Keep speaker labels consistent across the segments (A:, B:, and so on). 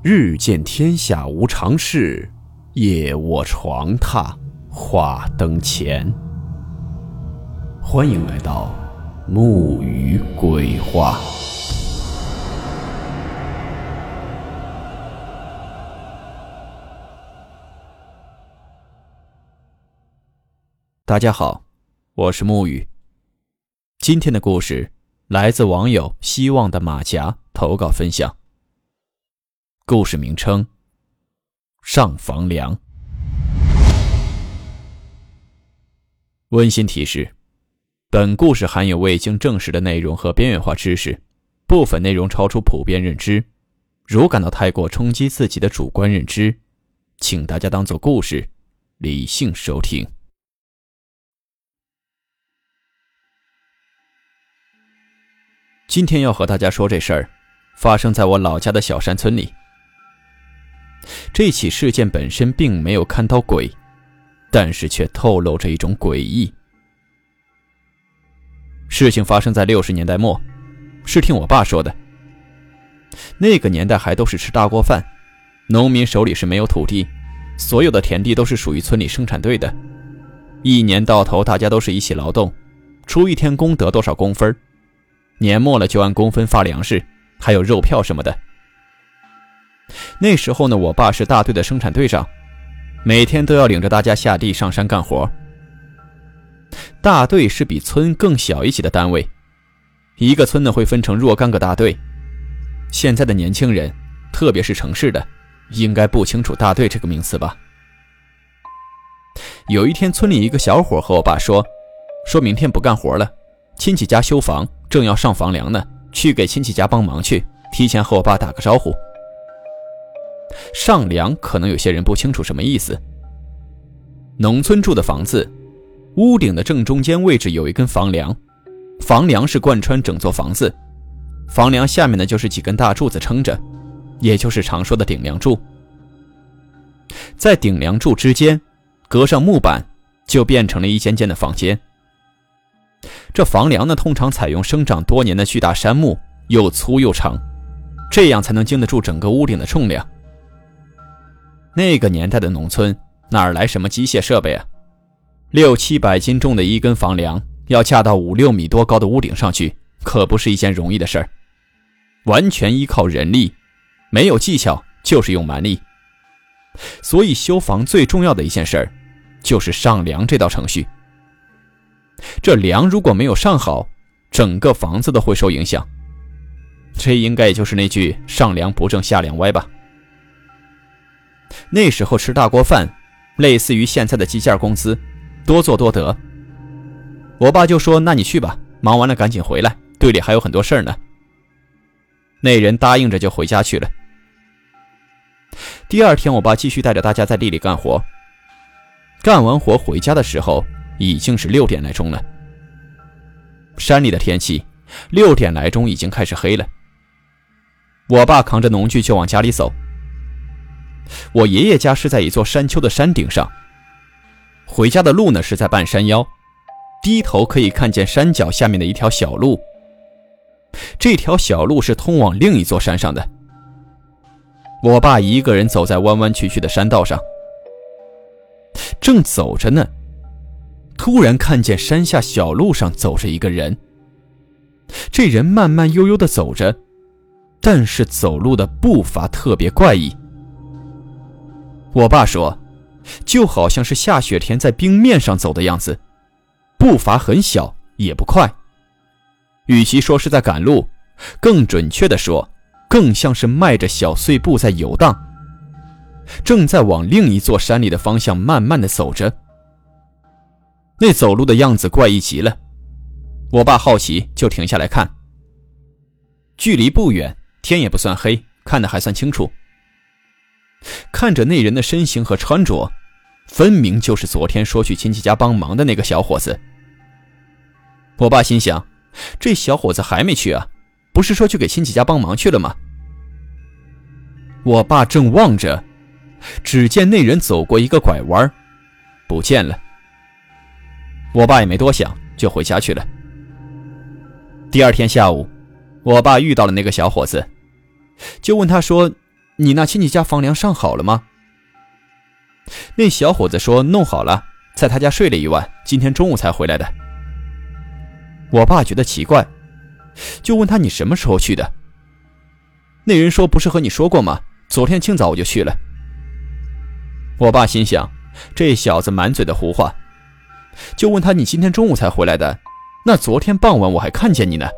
A: 日见天下无常事，夜卧床榻话灯前。欢迎来到木鱼鬼话。大家好，我是木鱼。今天的故事来自网友希望的马甲投稿分享。故事名称：上房梁。温馨提示：本故事含有未经证实的内容和边缘化知识，部分内容超出普遍认知。如感到太过冲击自己的主观认知，请大家当做故事，理性收听。今天要和大家说这事儿，发生在我老家的小山村里。这起事件本身并没有看到鬼，但是却透露着一种诡异。事情发生在六十年代末，是听我爸说的。那个年代还都是吃大锅饭，农民手里是没有土地，所有的田地都是属于村里生产队的。一年到头，大家都是一起劳动，出一天工得多少工分，年末了就按工分发粮食，还有肉票什么的。那时候呢，我爸是大队的生产队长，每天都要领着大家下地上山干活。大队是比村更小一级的单位，一个村呢会分成若干个大队。现在的年轻人，特别是城市的，应该不清楚大队这个名词吧？有一天，村里一个小伙和我爸说，说明天不干活了，亲戚家修房，正要上房梁呢，去给亲戚家帮忙去，提前和我爸打个招呼。上梁可能有些人不清楚什么意思。农村住的房子，屋顶的正中间位置有一根房梁，房梁是贯穿整座房子，房梁下面呢就是几根大柱子撑着，也就是常说的顶梁柱。在顶梁柱之间，隔上木板，就变成了一间间的房间。这房梁呢，通常采用生长多年的巨大杉木，又粗又长，这样才能经得住整个屋顶的重量。那个年代的农村哪儿来什么机械设备啊？六七百斤重的一根房梁要架到五六米多高的屋顶上去，可不是一件容易的事儿。完全依靠人力，没有技巧就是用蛮力。所以修房最重要的一件事儿，就是上梁这道程序。这梁如果没有上好，整个房子都会受影响。这应该也就是那句“上梁不正下梁歪”吧。那时候吃大锅饭，类似于现在的计件工资，多做多得。我爸就说：“那你去吧，忙完了赶紧回来，队里还有很多事儿呢。”那人答应着就回家去了。第二天，我爸继续带着大家在地里干活。干完活回家的时候，已经是六点来钟了。山里的天气，六点来钟已经开始黑了。我爸扛着农具就往家里走。我爷爷家是在一座山丘的山顶上，回家的路呢是在半山腰，低头可以看见山脚下面的一条小路。这条小路是通往另一座山上的。我爸一个人走在弯弯曲曲的山道上，正走着呢，突然看见山下小路上走着一个人。这人慢慢悠悠地走着，但是走路的步伐特别怪异。我爸说，就好像是下雪天在冰面上走的样子，步伐很小，也不快。与其说是在赶路，更准确的说，更像是迈着小碎步在游荡。正在往另一座山里的方向慢慢的走着。那走路的样子怪异极了，我爸好奇就停下来看。距离不远，天也不算黑，看得还算清楚。看着那人的身形和穿着，分明就是昨天说去亲戚家帮忙的那个小伙子。我爸心想，这小伙子还没去啊？不是说去给亲戚家帮忙去了吗？我爸正望着，只见那人走过一个拐弯，不见了。我爸也没多想，就回家去了。第二天下午，我爸遇到了那个小伙子，就问他说。你那亲戚家房梁上好了吗？”那小伙子说：“弄好了，在他家睡了一晚，今天中午才回来的。”我爸觉得奇怪，就问他：“你什么时候去的？”那人说：“不是和你说过吗？昨天清早我就去了。”我爸心想：“这小子满嘴的胡话。”就问他：“你今天中午才回来的？那昨天傍晚我还看见你呢。”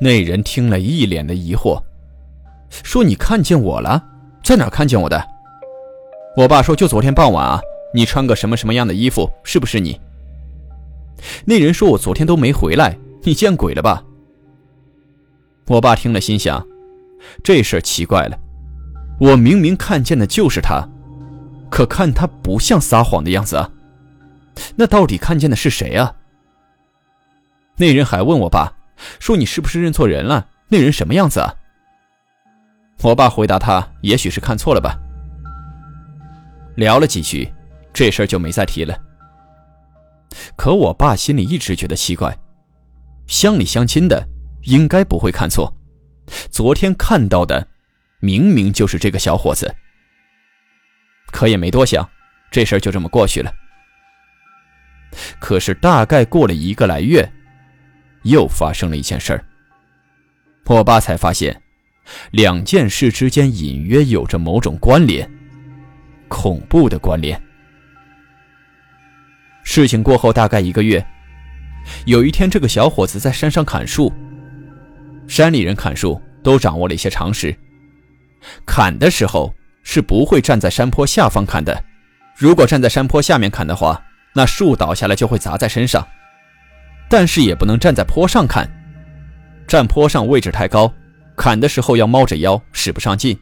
A: 那人听了一脸的疑惑，说：“你看见我了？在哪看见我的？”我爸说：“就昨天傍晚啊，你穿个什么什么样的衣服？是不是你？”那人说：“我昨天都没回来，你见鬼了吧？”我爸听了，心想：“这事儿奇怪了，我明明看见的就是他，可看他不像撒谎的样子啊，那到底看见的是谁啊？”那人还问我爸说：“你是不是认错人了？那人什么样子啊？”我爸回答他：“也许是看错了吧。”聊了几句，这事儿就没再提了。可我爸心里一直觉得奇怪，乡里乡亲的应该不会看错，昨天看到的明明就是这个小伙子。可也没多想，这事儿就这么过去了。可是大概过了一个来月，又发生了一件事儿，我爸才发现，两件事之间隐约有着某种关联。恐怖的关联。事情过后大概一个月，有一天，这个小伙子在山上砍树。山里人砍树都掌握了一些常识，砍的时候是不会站在山坡下方砍的。如果站在山坡下面砍的话，那树倒下来就会砸在身上。但是也不能站在坡上砍，站坡上位置太高，砍的时候要猫着腰，使不上劲。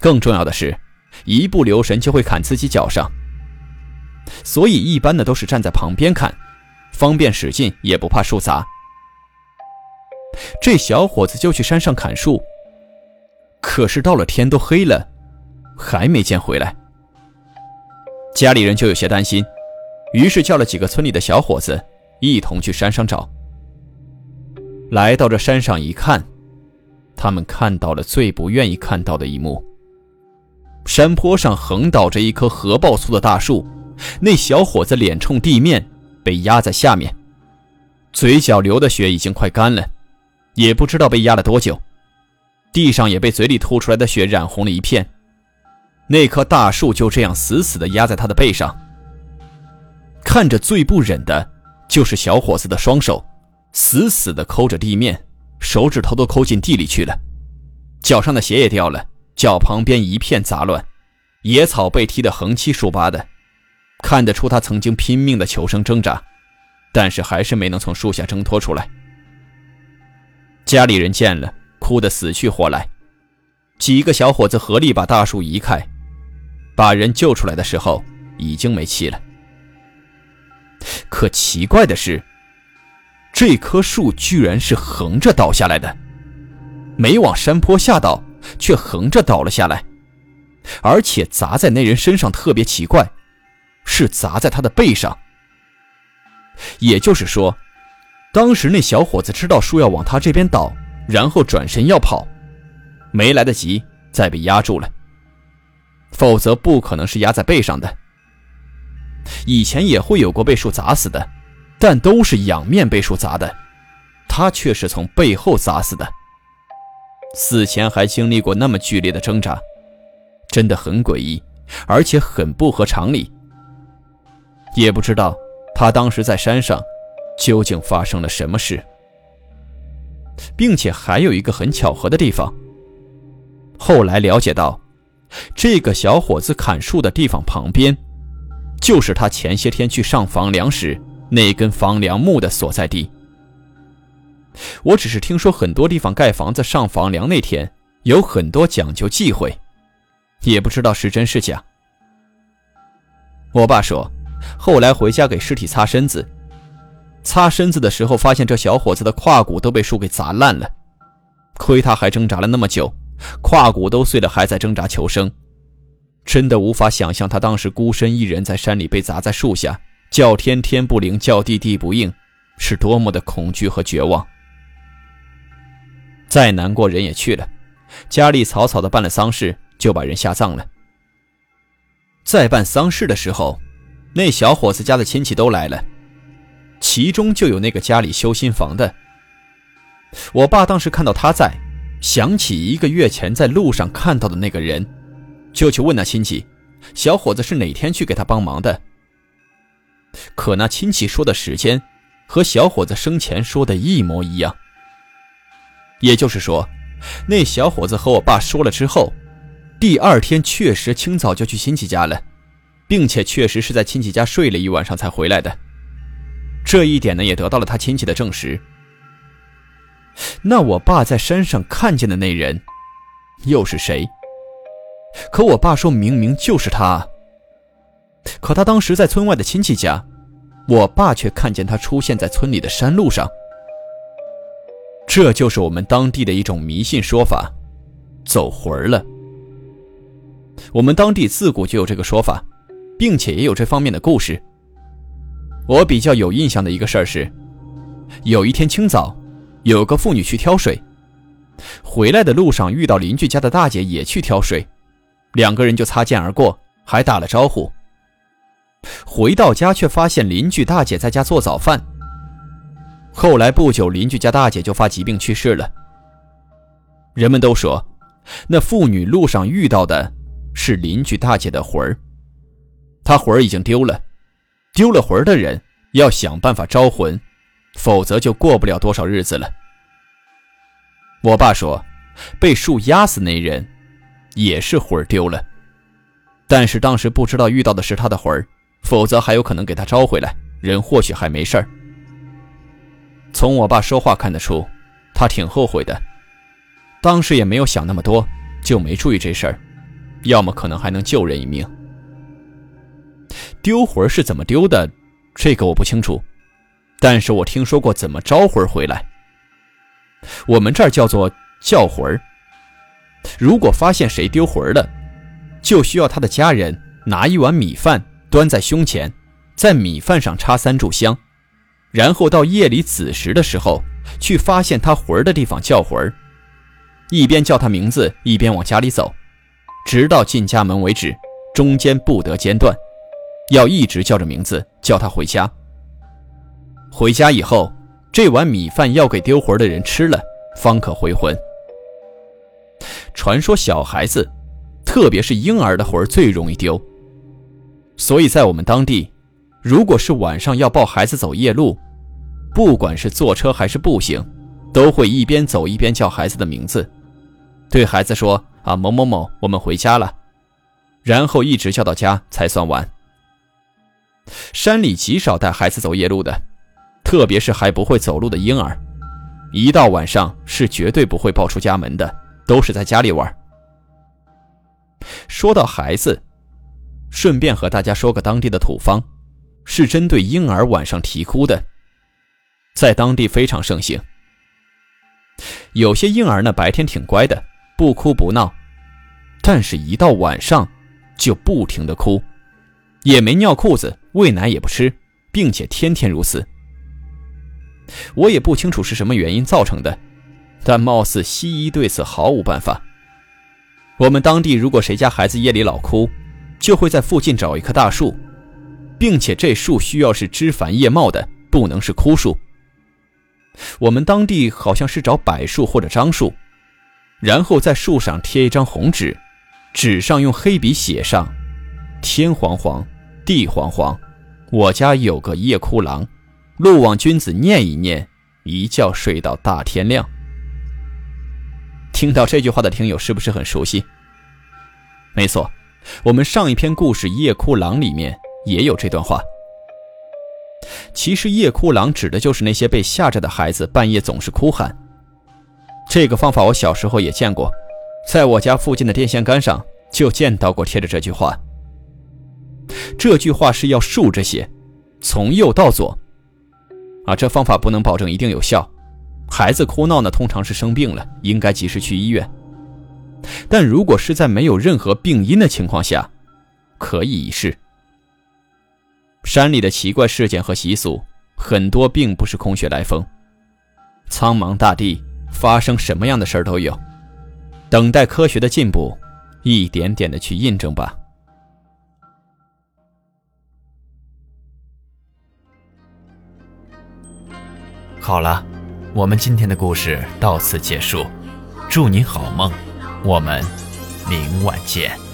A: 更重要的是。一不留神就会砍自己脚上，所以一般的都是站在旁边砍，方便使劲，也不怕树砸。这小伙子就去山上砍树，可是到了天都黑了，还没见回来。家里人就有些担心，于是叫了几个村里的小伙子一同去山上找。来到这山上一看，他们看到了最不愿意看到的一幕。山坡上横倒着一棵核爆粗的大树，那小伙子脸冲地面，被压在下面，嘴角流的血已经快干了，也不知道被压了多久，地上也被嘴里吐出来的血染红了一片。那棵大树就这样死死地压在他的背上，看着最不忍的就是小伙子的双手，死死地抠着地面，手指头都抠进地里去了，脚上的鞋也掉了。脚旁边一片杂乱，野草被踢得横七竖八的，看得出他曾经拼命的求生挣扎，但是还是没能从树下挣脱出来。家里人见了，哭得死去活来，几个小伙子合力把大树移开，把人救出来的时候已经没气了。可奇怪的是，这棵树居然是横着倒下来的，没往山坡下倒。却横着倒了下来，而且砸在那人身上特别奇怪，是砸在他的背上。也就是说，当时那小伙子知道树要往他这边倒，然后转身要跑，没来得及，再被压住了。否则不可能是压在背上的。以前也会有过被树砸死的，但都是仰面被树砸的，他却是从背后砸死的。死前还经历过那么剧烈的挣扎，真的很诡异，而且很不合常理。也不知道他当时在山上究竟发生了什么事，并且还有一个很巧合的地方。后来了解到，这个小伙子砍树的地方旁边，就是他前些天去上房梁时那根房梁木的所在地。我只是听说很多地方盖房子上房梁那天有很多讲究忌讳，也不知道是真是假。我爸说，后来回家给尸体擦身子，擦身子的时候发现这小伙子的胯骨都被树给砸烂了，亏他还挣扎了那么久，胯骨都碎了还在挣扎求生，真的无法想象他当时孤身一人在山里被砸在树下，叫天天不灵，叫地地不应，是多么的恐惧和绝望。再难过，人也去了，家里草草的办了丧事，就把人下葬了。在办丧事的时候，那小伙子家的亲戚都来了，其中就有那个家里修新房的。我爸当时看到他在，想起一个月前在路上看到的那个人，就去问那亲戚，小伙子是哪天去给他帮忙的。可那亲戚说的时间，和小伙子生前说的一模一样。也就是说，那小伙子和我爸说了之后，第二天确实清早就去亲戚家了，并且确实是在亲戚家睡了一晚上才回来的。这一点呢，也得到了他亲戚的证实。那我爸在山上看见的那人，又是谁？可我爸说明明就是他。可他当时在村外的亲戚家，我爸却看见他出现在村里的山路上。这就是我们当地的一种迷信说法，走魂儿了。我们当地自古就有这个说法，并且也有这方面的故事。我比较有印象的一个事儿是，有一天清早，有个妇女去挑水，回来的路上遇到邻居家的大姐也去挑水，两个人就擦肩而过，还打了招呼。回到家却发现邻居大姐在家做早饭。后来不久，邻居家大姐就发疾病去世了。人们都说，那妇女路上遇到的是邻居大姐的魂儿，她魂儿已经丢了，丢了魂儿的人要想办法招魂，否则就过不了多少日子了。我爸说，被树压死那人也是魂儿丢了，但是当时不知道遇到的是他的魂儿，否则还有可能给他招回来，人或许还没事儿。从我爸说话看得出，他挺后悔的。当时也没有想那么多，就没注意这事儿。要么可能还能救人一命。丢魂是怎么丢的，这个我不清楚。但是我听说过怎么招魂回来。我们这儿叫做叫魂如果发现谁丢魂了，就需要他的家人拿一碗米饭端在胸前，在米饭上插三炷香。然后到夜里子时的时候，去发现他魂儿的地方叫魂儿，一边叫他名字，一边往家里走，直到进家门为止，中间不得间断，要一直叫着名字叫他回家。回家以后，这碗米饭要给丢魂的人吃了，方可回魂。传说小孩子，特别是婴儿的魂最容易丢，所以在我们当地。如果是晚上要抱孩子走夜路，不管是坐车还是步行，都会一边走一边叫孩子的名字，对孩子说：“啊，某某某，我们回家了。”然后一直叫到家才算完。山里极少带孩子走夜路的，特别是还不会走路的婴儿，一到晚上是绝对不会抱出家门的，都是在家里玩。说到孩子，顺便和大家说个当地的土方。是针对婴儿晚上啼哭的，在当地非常盛行。有些婴儿呢，白天挺乖的，不哭不闹，但是一到晚上就不停的哭，也没尿裤子，喂奶也不吃，并且天天如此。我也不清楚是什么原因造成的，但貌似西医对此毫无办法。我们当地如果谁家孩子夜里老哭，就会在附近找一棵大树。并且这树需要是枝繁叶茂的，不能是枯树。我们当地好像是找柏树或者樟树，然后在树上贴一张红纸，纸上用黑笔写上：“天黄黄，地黄黄，我家有个夜哭郎，路望君子念一念，一觉睡到大天亮。”听到这句话的听友是不是很熟悉？没错，我们上一篇故事《夜哭郎》里面。也有这段话。其实夜哭郎指的就是那些被吓着的孩子，半夜总是哭喊。这个方法我小时候也见过，在我家附近的电线杆上就见到过贴着这句话。这句话是要竖着写，从右到左。啊，这方法不能保证一定有效。孩子哭闹呢，通常是生病了，应该及时去医院。但如果是在没有任何病因的情况下，可以一试。山里的奇怪事件和习俗，很多并不是空穴来风。苍茫大地，发生什么样的事儿都有。等待科学的进步，一点点的去印证吧。
B: 好了，我们今天的故事到此结束，祝你好梦，我们明晚见。